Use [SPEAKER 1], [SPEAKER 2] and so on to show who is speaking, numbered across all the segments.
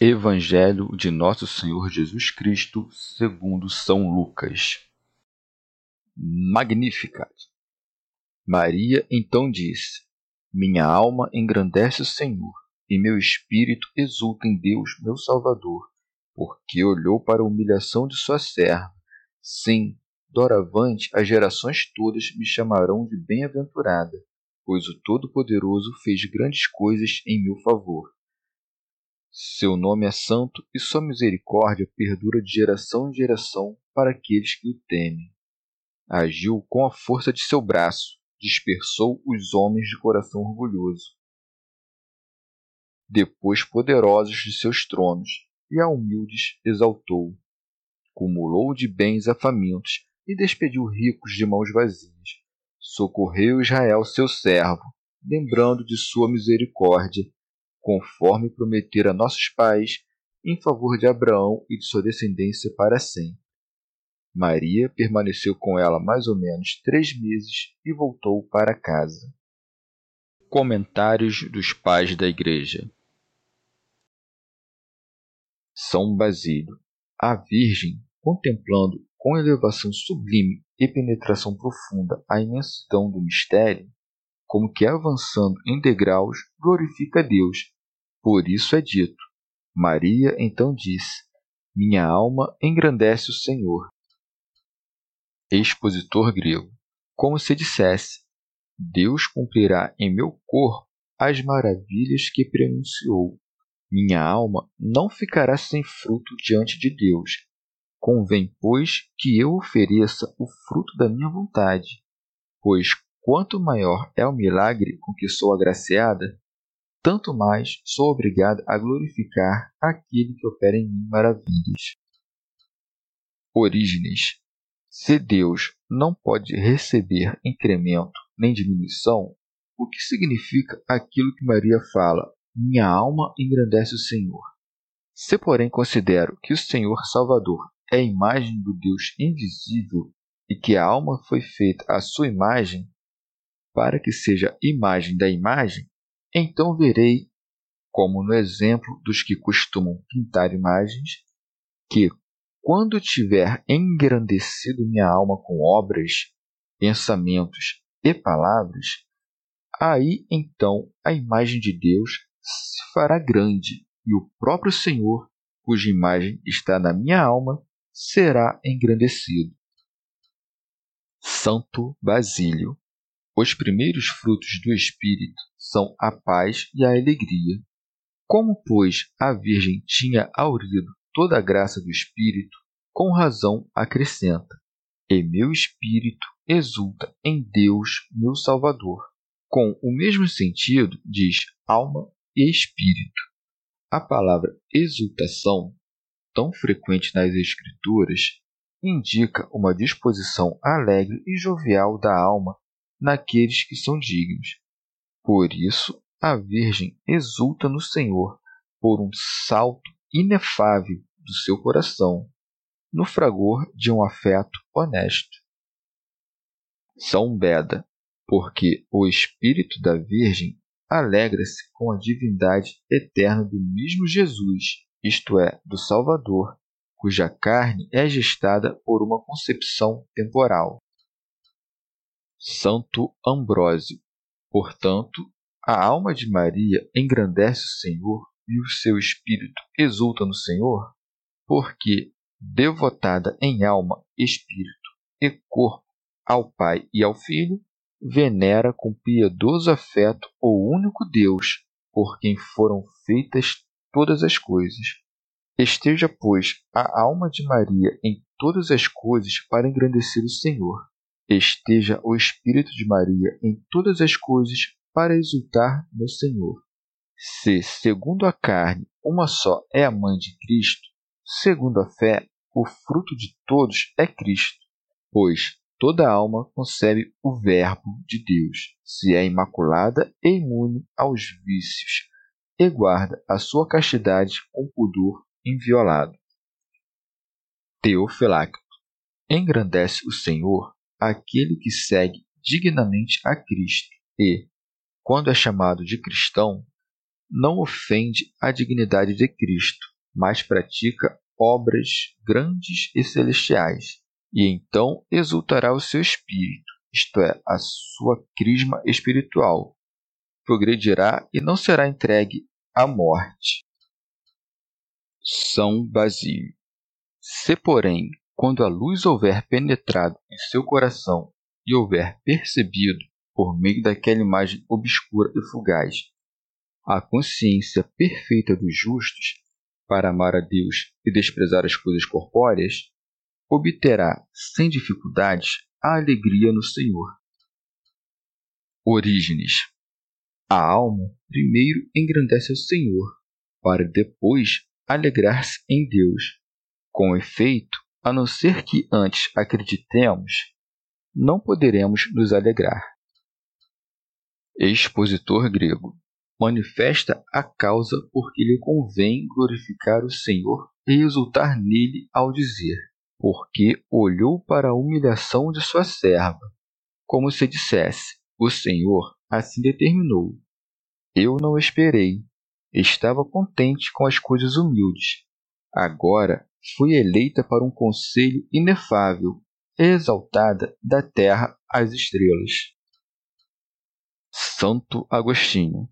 [SPEAKER 1] Evangelho de Nosso Senhor Jesus Cristo, segundo São Lucas. Magnificat. Maria então disse: Minha alma engrandece o Senhor, e meu espírito exulta em Deus, meu Salvador, porque olhou para a humilhação de sua serva. Sim, doravante as gerações todas me chamarão de bem-aventurada, pois o Todo-Poderoso fez grandes coisas em meu favor. Seu nome é santo e sua misericórdia perdura de geração em geração para aqueles que o temem. Agiu com a força de seu braço, dispersou os homens de coração orgulhoso. Depois poderosos de seus tronos, e a humildes exaltou. Cumulou de bens a famintos e despediu ricos de mãos vazias. Socorreu Israel, seu servo, lembrando de sua misericórdia conforme prometera a nossos pais, em favor de Abraão e de sua descendência para sempre. Maria permaneceu com ela mais ou menos três meses e voltou para casa. Comentários dos Pais da Igreja São Basílio. A Virgem, contemplando com elevação sublime e penetração profunda a imensidão do mistério, como que avançando em degraus, glorifica Deus por isso é dito: Maria então disse: Minha alma engrandece o Senhor. Expositor grego. Como se dissesse: Deus cumprirá em meu corpo as maravilhas que pronunciou. Minha alma não ficará sem fruto diante de Deus. Convém, pois, que eu ofereça o fruto da minha vontade. Pois quanto maior é o milagre com que sou agraciada, tanto mais sou obrigado a glorificar aquele que opera em mim maravilhas. Orígenes. Se Deus não pode receber incremento nem diminuição, o que significa aquilo que Maria fala: Minha alma engrandece o Senhor. Se, porém, considero que o Senhor Salvador é a imagem do Deus invisível e que a alma foi feita à sua imagem, para que seja imagem da imagem, então verei, como no exemplo dos que costumam pintar imagens, que, quando tiver engrandecido minha alma com obras, pensamentos e palavras, aí então a imagem de Deus se fará grande e o próprio Senhor, cuja imagem está na minha alma, será engrandecido. Santo Basílio os primeiros frutos do Espírito são a paz e a alegria. Como, pois, a Virgem tinha aurido toda a graça do Espírito, com razão acrescenta: E meu espírito exulta em Deus, meu Salvador. Com o mesmo sentido, diz alma e espírito. A palavra exultação, tão frequente nas Escrituras, indica uma disposição alegre e jovial da alma naqueles que são dignos. Por isso, a Virgem exulta no Senhor por um salto inefável do seu coração, no fragor de um afeto honesto. São Beda, porque o espírito da Virgem alegra-se com a divindade eterna do mesmo Jesus, isto é, do Salvador, cuja carne é gestada por uma concepção temporal. Santo Ambrósio. Portanto, a alma de Maria engrandece o Senhor e o seu espírito exulta no Senhor? Porque, devotada em alma, espírito e corpo ao Pai e ao Filho, venera com piedoso afeto o único Deus, por quem foram feitas todas as coisas. Esteja, pois, a alma de Maria em todas as coisas para engrandecer o Senhor. Esteja o espírito de Maria em todas as coisas para exultar no Senhor. Se, segundo a carne, uma só é a mãe de Cristo, segundo a fé, o fruto de todos é Cristo. Pois toda alma concebe o Verbo de Deus, se é imaculada e imune aos vícios, e guarda a sua castidade com pudor inviolado. Teofilacto. Engrandece o Senhor aquele que segue dignamente a Cristo e, quando é chamado de cristão, não ofende a dignidade de Cristo, mas pratica obras grandes e celestiais e então exultará o seu espírito, isto é, a sua crisma espiritual. Progredirá e não será entregue à morte. São Basílio. Se, porém, quando a luz houver penetrado em seu coração e houver percebido, por meio daquela imagem obscura e fugaz, a consciência perfeita dos justos, para amar a Deus e desprezar as coisas corpóreas, obterá sem dificuldades a alegria no Senhor. Orígenes. A alma primeiro engrandece o Senhor, para depois alegrar-se em Deus. Com efeito, a não ser que antes acreditemos, não poderemos nos alegrar. Expositor grego manifesta a causa porque lhe convém glorificar o Senhor e exultar nele ao dizer: porque olhou para a humilhação de sua serva, como se dissesse: O Senhor assim determinou. Eu não esperei, estava contente com as coisas humildes. Agora fui eleita para um conselho inefável, exaltada da terra às estrelas. Santo Agostinho,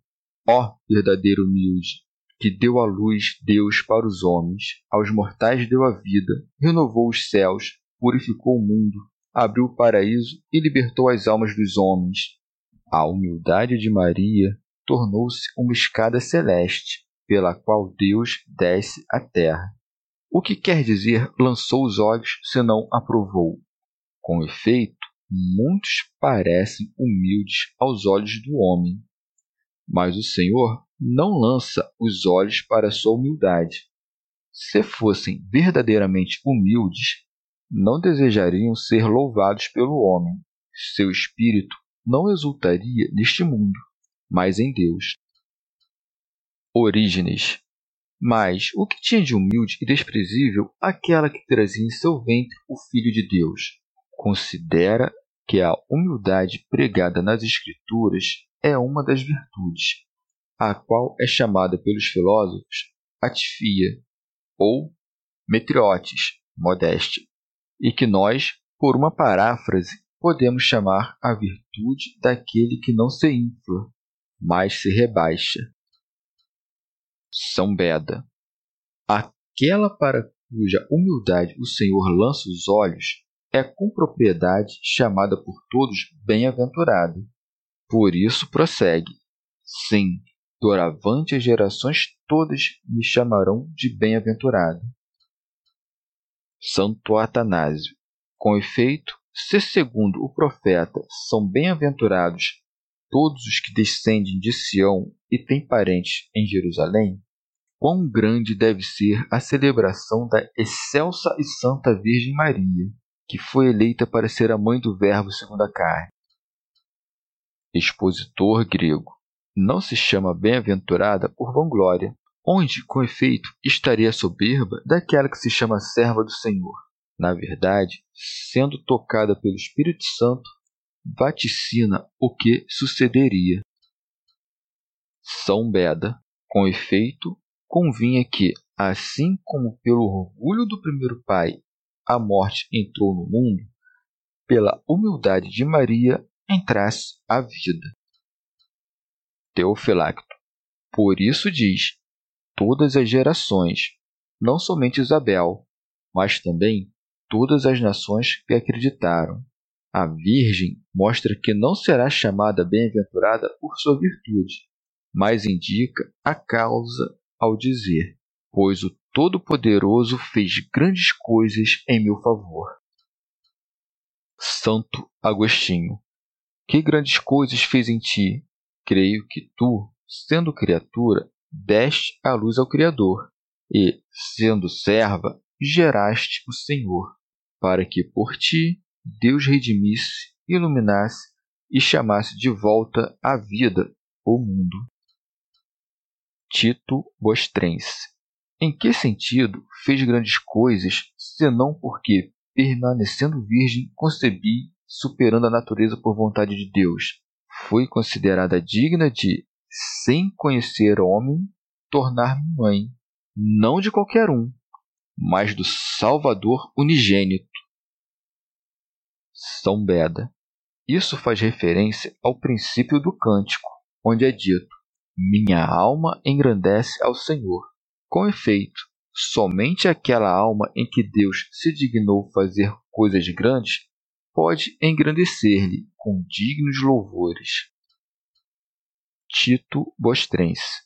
[SPEAKER 1] ó verdadeiro humilde, que deu à luz Deus para os homens, aos mortais deu a vida, renovou os céus, purificou o mundo, abriu o paraíso e libertou as almas dos homens. A humildade de Maria tornou-se uma escada celeste, pela qual Deus desce à terra. O que quer dizer lançou os olhos, senão aprovou? Com efeito, muitos parecem humildes aos olhos do homem, mas o Senhor não lança os olhos para a sua humildade. Se fossem verdadeiramente humildes, não desejariam ser louvados pelo homem. Seu espírito não exultaria neste mundo, mas em Deus. Orígenes. Mas o que tinha de humilde e desprezível aquela que trazia em seu ventre o Filho de Deus? Considera que a humildade pregada nas Escrituras é uma das virtudes, a qual é chamada pelos filósofos atifia ou metriotes, modéstia, e que nós, por uma paráfrase, podemos chamar a virtude daquele que não se infla, mas se rebaixa. São Beda. Aquela para cuja humildade o Senhor lança os olhos é com propriedade chamada por todos bem-aventurada. Por isso prossegue: Sim, Doravante as gerações todas me chamarão de bem-aventurado. Santo Atanásio. Com efeito, se segundo o profeta são bem-aventurados todos os que descendem de Sião e têm parentes em Jerusalém, quão grande deve ser a celebração da excelsa e santa Virgem Maria, que foi eleita para ser a mãe do Verbo segundo a carne. Expositor grego não se chama bem-aventurada por vanglória, onde, com efeito, estaria soberba daquela que se chama serva do Senhor. Na verdade, sendo tocada pelo Espírito Santo, vaticina o que sucederia. São Beda, com efeito, convinha que, assim como pelo orgulho do primeiro pai a morte entrou no mundo, pela humildade de Maria entrasse a vida. Teofilacto. Por isso diz: todas as gerações, não somente Isabel, mas também todas as nações que acreditaram. A Virgem mostra que não será chamada bem-aventurada por sua virtude, mas indica a causa ao dizer: Pois o Todo-Poderoso fez grandes coisas em meu favor. Santo Agostinho, que grandes coisas fez em ti? Creio que tu, sendo criatura, deste a luz ao Criador, e, sendo serva, geraste o Senhor, para que por ti Deus redimisse, iluminasse e chamasse de volta à vida o mundo. Tito Bostrense Em que sentido fez grandes coisas, senão porque, permanecendo virgem, concebi, superando a natureza por vontade de Deus, foi considerada digna de, sem conhecer homem, tornar-me mãe, não de qualquer um, mas do Salvador unigênito. São Beda. Isso faz referência ao princípio do cântico, onde é dito: Minha alma engrandece ao Senhor. Com efeito, somente aquela alma em que Deus se dignou fazer coisas grandes pode engrandecer-lhe com dignos louvores. Tito Bostrense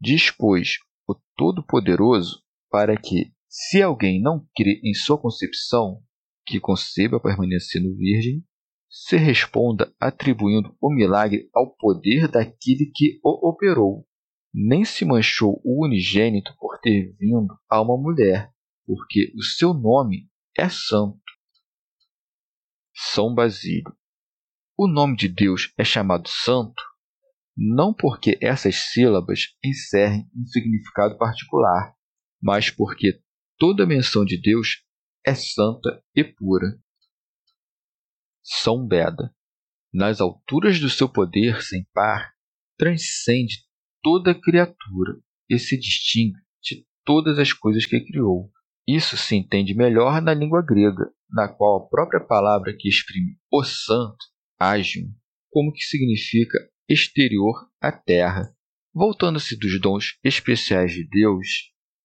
[SPEAKER 1] Diz, pois, o Todo-Poderoso para que, se alguém não crê em sua concepção, que conceba permanecendo virgem, se responda atribuindo o milagre ao poder daquele que o operou. Nem se manchou o unigênito por ter vindo a uma mulher, porque o seu nome é santo. São Basílio. O nome de Deus é chamado santo não porque essas sílabas encerrem um significado particular, mas porque toda menção de Deus é santa e pura. São Beda, nas alturas do seu poder sem par, transcende toda criatura e se distingue de todas as coisas que criou. Isso se entende melhor na língua grega, na qual a própria palavra que exprime o santo, agium, como que significa exterior à terra. Voltando-se dos dons especiais de Deus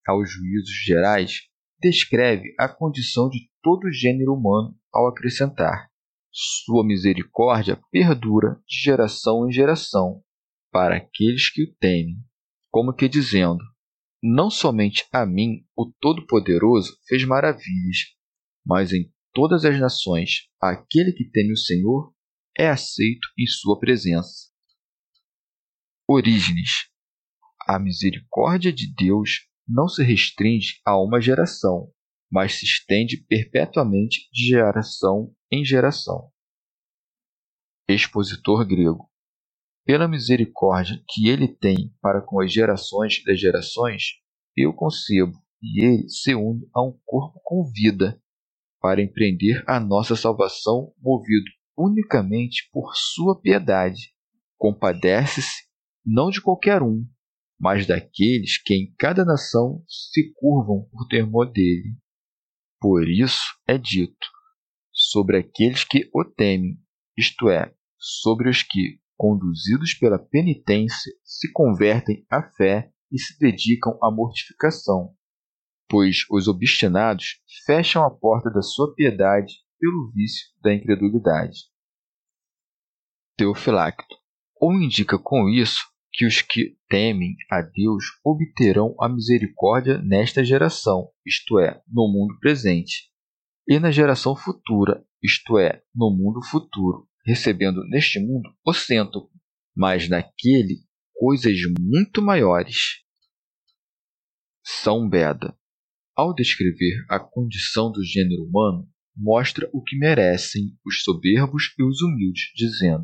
[SPEAKER 1] aos juízos gerais, descreve a condição de todo o gênero humano ao acrescentar: Sua misericórdia perdura de geração em geração para aqueles que o temem, como que dizendo: Não somente a mim o Todo-Poderoso fez maravilhas, mas em todas as nações aquele que teme o Senhor é aceito em sua presença. Orígenes. A misericórdia de Deus não se restringe a uma geração, mas se estende perpetuamente de geração em geração. Expositor grego. Pela misericórdia que ele tem para com as gerações das gerações, eu concebo e ele se une a um corpo com vida, para empreender a nossa salvação movido unicamente por sua piedade. Compadece-se não de qualquer um, mas daqueles que em cada nação se curvam por temor dele. Por isso é dito: sobre aqueles que o temem, isto é, sobre os que, conduzidos pela penitência, se convertem à fé e se dedicam à mortificação, pois os obstinados fecham a porta da sua piedade pelo vício da incredulidade. Teofilacto. Ou indica com isso que os que temem a Deus obterão a misericórdia nesta geração, isto é, no mundo presente, e na geração futura, isto é, no mundo futuro, recebendo neste mundo o cento, mas naquele coisas muito maiores. São Beda, ao descrever a condição do gênero humano, mostra o que merecem os soberbos e os humildes, dizendo: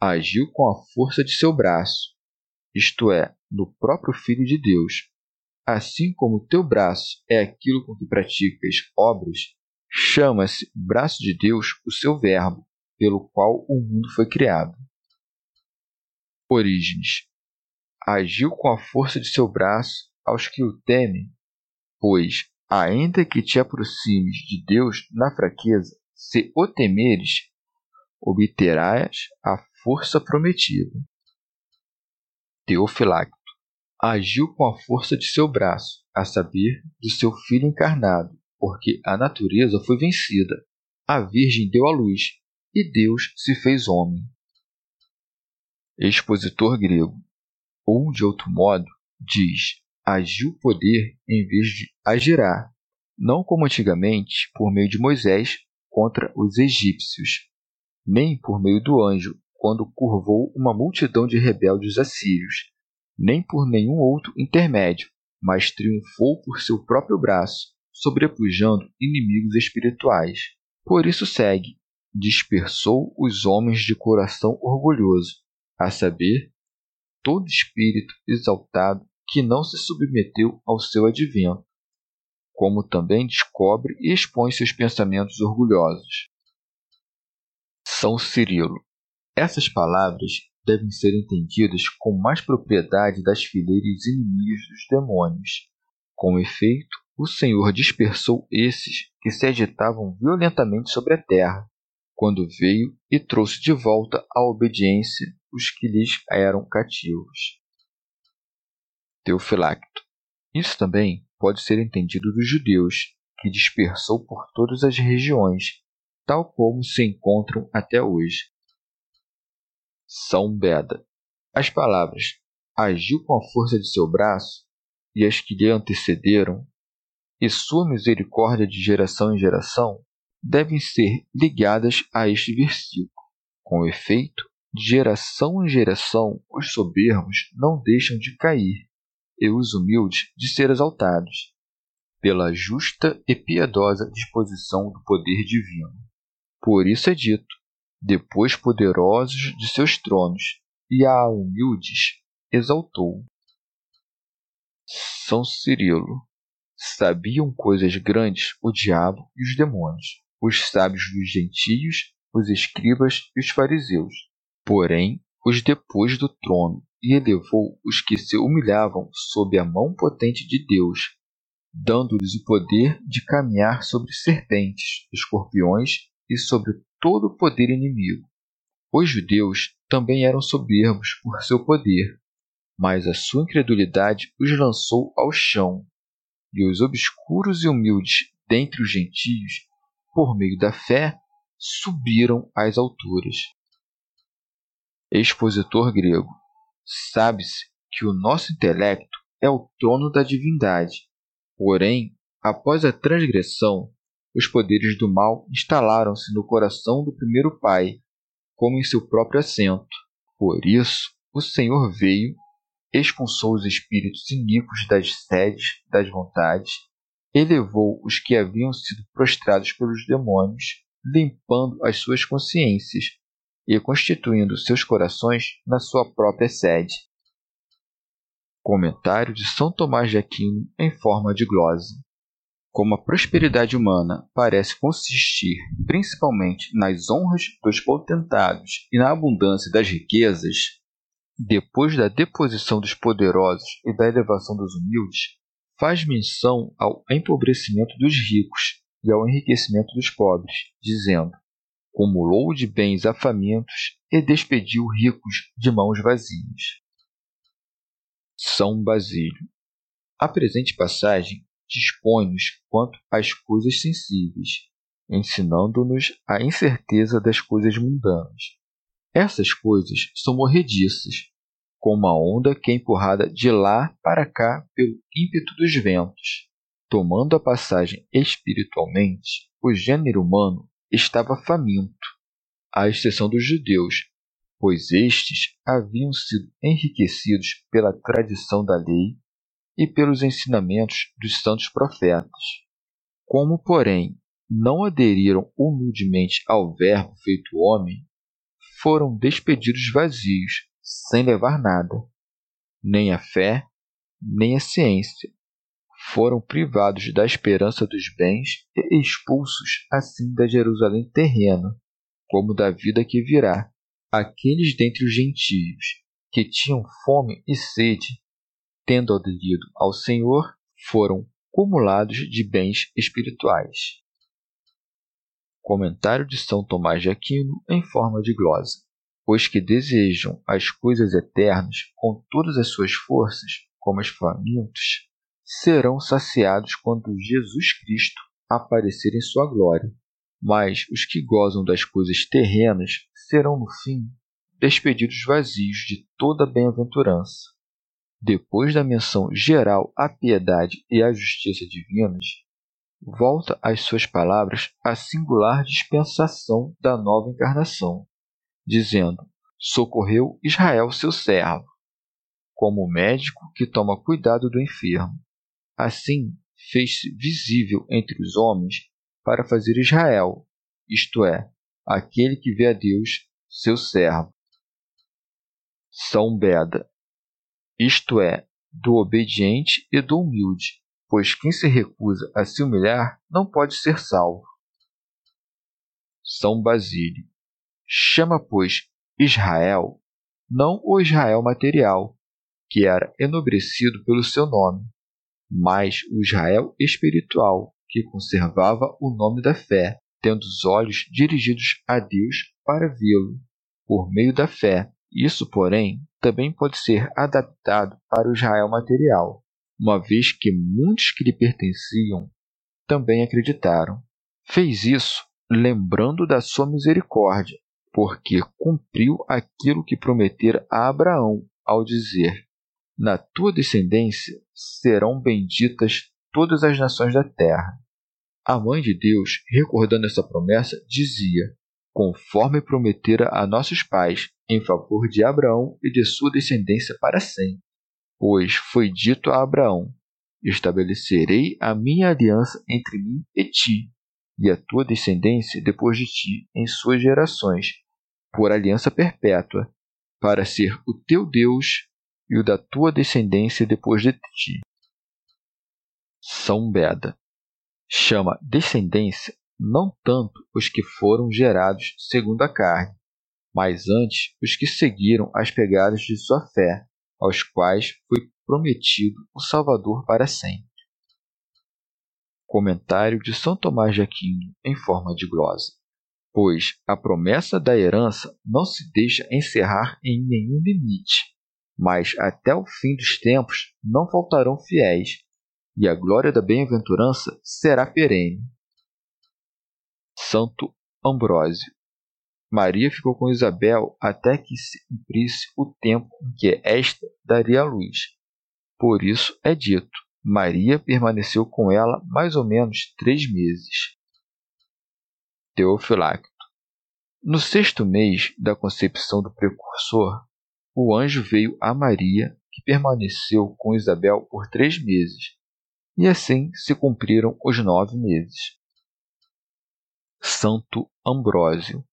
[SPEAKER 1] agiu com a força de seu braço, isto é, no próprio Filho de Deus. Assim como o teu braço é aquilo com que praticas obras, chama-se braço de Deus o seu Verbo, pelo qual o mundo foi criado. Orígenes. Agiu com a força de seu braço aos que o temem, pois, ainda que te aproximes de Deus na fraqueza, se o temeres, obterás a força prometida. Teofilacto. agiu com a força de seu braço, a saber, do seu filho encarnado, porque a natureza foi vencida. A Virgem deu à luz, e Deus se fez homem. Expositor grego. Ou, de outro modo, diz: agiu poder em vez de agirá, não como antigamente, por meio de Moisés contra os egípcios, nem por meio do anjo, quando curvou uma multidão de rebeldes assírios, nem por nenhum outro intermédio, mas triunfou por seu próprio braço, sobrepujando inimigos espirituais. Por isso segue: dispersou os homens de coração orgulhoso, a saber, todo espírito exaltado que não se submeteu ao seu advento, como também descobre e expõe seus pensamentos orgulhosos. São Cirilo. Essas palavras devem ser entendidas com mais propriedade das fileiras inimigas dos demônios. Com efeito, o Senhor dispersou esses que se agitavam violentamente sobre a terra, quando veio e trouxe de volta à obediência os que lhes eram cativos. Teofilacto. Isso também pode ser entendido dos judeus, que dispersou por todas as regiões, tal como se encontram até hoje. São Beda. As palavras agiu com a força de seu braço e as que lhe antecederam, e sua misericórdia de geração em geração, devem ser ligadas a este versículo. Com efeito, de geração em geração, os soberbos não deixam de cair, e os humildes de ser exaltados, pela justa e piedosa disposição do poder divino. Por isso é dito: depois poderosos de seus tronos, e a humildes exaltou. São Cirilo. Sabiam coisas grandes o diabo e os demônios, os sábios dos gentios, os escribas e os fariseus. Porém, os depôs do trono e elevou os que se humilhavam sob a mão potente de Deus, dando-lhes o poder de caminhar sobre serpentes, escorpiões e sobre todo o poder inimigo. Os judeus também eram soberbos por seu poder, mas a sua incredulidade os lançou ao chão, e os obscuros e humildes dentre os gentios, por meio da fé, subiram às alturas. Expositor grego. Sabe-se que o nosso intelecto é o trono da divindade. Porém, após a transgressão, os poderes do mal instalaram-se no coração do primeiro pai, como em seu próprio assento. Por isso, o Senhor veio, expulsou os espíritos iníquos das sedes das vontades, elevou os que haviam sido prostrados pelos demônios, limpando as suas consciências e constituindo seus corações na sua própria sede. Comentário de São Tomás de Aquino em forma de glose. Como a prosperidade humana parece consistir principalmente nas honras dos potentados e na abundância das riquezas, depois da deposição dos poderosos e da elevação dos humildes, faz menção ao empobrecimento dos ricos e ao enriquecimento dos pobres, dizendo: cumulou de bens a famintos e despediu ricos de mãos vazias. São Basílio. A presente passagem dispõe-nos quanto às coisas sensíveis, ensinando-nos a incerteza das coisas mundanas. Essas coisas são morrediças, como a onda que é empurrada de lá para cá pelo ímpeto dos ventos. Tomando a passagem espiritualmente, o gênero humano estava faminto, à exceção dos judeus, pois estes haviam sido enriquecidos pela tradição da lei e pelos ensinamentos dos santos profetas. Como, porém, não aderiram humildemente ao Verbo feito homem, foram despedidos vazios, sem levar nada, nem a fé, nem a ciência, foram privados da esperança dos bens e expulsos assim da Jerusalém terrena, como da vida que virá. Aqueles dentre os gentios que tinham fome e sede, tendo aderido ao Senhor, foram cumulados de bens espirituais. Comentário de São Tomás de Aquino em forma de glosa. Os que desejam as coisas eternas com todas as suas forças como os famintos, serão saciados quando Jesus Cristo aparecer em sua glória. Mas os que gozam das coisas terrenas serão, no fim, despedidos vazios de toda bem-aventurança. Depois da menção geral à piedade e à justiça divinas, volta às suas palavras a singular dispensação da nova encarnação, dizendo: Socorreu Israel, seu servo, como médico que toma cuidado do enfermo. Assim, fez-se visível entre os homens para fazer Israel, isto é, aquele que vê a Deus, seu servo. São Beda, isto é, do obediente e do humilde, pois quem se recusa a se humilhar não pode ser salvo. São Basílio. Chama, pois, Israel, não o Israel material, que era enobrecido pelo seu nome, mas o Israel espiritual, que conservava o nome da fé, tendo os olhos dirigidos a Deus para vê-lo, por meio da fé. Isso, porém, também pode ser adaptado para o Israel material, uma vez que muitos que lhe pertenciam também acreditaram. Fez isso lembrando da sua misericórdia, porque cumpriu aquilo que prometera a Abraão ao dizer: Na tua descendência serão benditas todas as nações da terra. A mãe de Deus, recordando essa promessa, dizia: Conforme prometera a nossos pais, em favor de Abraão e de sua descendência para sempre. Pois foi dito a Abraão: Estabelecerei a minha aliança entre mim e ti, e a tua descendência depois de ti, em suas gerações, por aliança perpétua, para ser o teu Deus e o da tua descendência depois de ti. São Beda chama descendência não tanto os que foram gerados segundo a carne, mas antes os que seguiram as pegadas de sua fé, aos quais foi prometido o Salvador para sempre. Comentário de São Tomás de Aquino em forma de glosa. Pois a promessa da herança não se deixa encerrar em nenhum limite, mas até o fim dos tempos não faltarão fiéis, e a glória da bem-aventurança será perene. Santo Ambrósio Maria ficou com Isabel até que se cumprisse o tempo em que esta daria a luz. Por isso é dito: Maria permaneceu com ela mais ou menos três meses. Teofilacto. No sexto mês da concepção do precursor, o anjo veio a Maria, que permaneceu com Isabel por três meses, e assim se cumpriram os nove meses. Santo Ambrósio.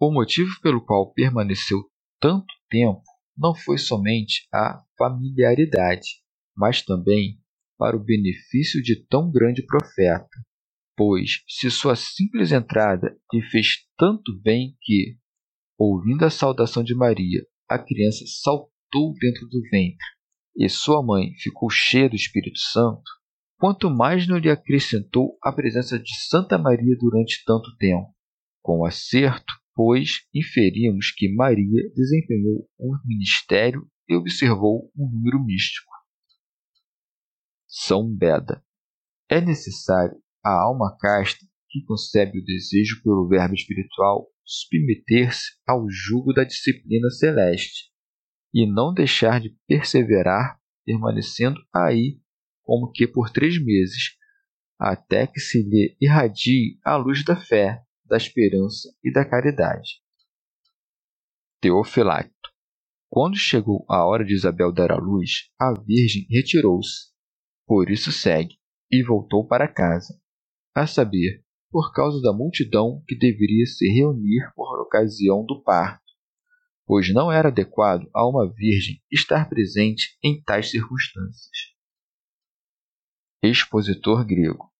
[SPEAKER 1] O motivo pelo qual permaneceu tanto tempo não foi somente a familiaridade, mas também para o benefício de tão grande profeta, pois se sua simples entrada lhe fez tanto bem que, ouvindo a saudação de Maria, a criança saltou dentro do ventre e sua mãe ficou cheia do Espírito Santo, quanto mais não lhe acrescentou a presença de Santa Maria durante tanto tempo. Com acerto, pois inferimos que Maria desempenhou um ministério e observou um número místico. São Beda. É necessário a alma casta que concebe o desejo pelo verbo espiritual submeter-se ao jugo da disciplina celeste e não deixar de perseverar, permanecendo aí como que por três meses, até que se lhe irradie a luz da fé, da esperança e da caridade. Teofilacto. Quando chegou a hora de Isabel dar à luz, a Virgem retirou-se. Por isso segue, e voltou para casa, a saber, por causa da multidão que deveria se reunir por ocasião do parto, pois não era adequado a uma virgem estar presente em tais circunstâncias. Expositor grego.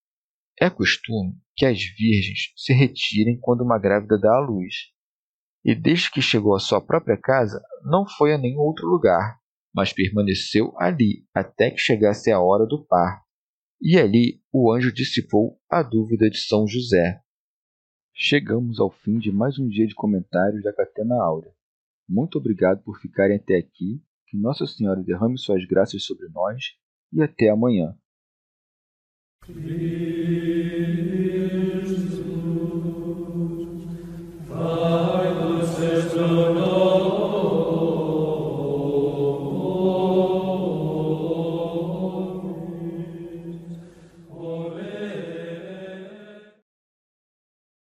[SPEAKER 1] É costume que as virgens se retirem quando uma grávida dá à luz. E desde que chegou à sua própria casa, não foi a nenhum outro lugar, mas permaneceu ali até que chegasse a hora do parto. E ali o anjo dissipou a dúvida de São José. Chegamos ao fim de mais um dia de comentários da Catena Áurea. Muito obrigado por ficarem até aqui que Nossa Senhora derrame suas graças sobre nós e até amanhã. Clear.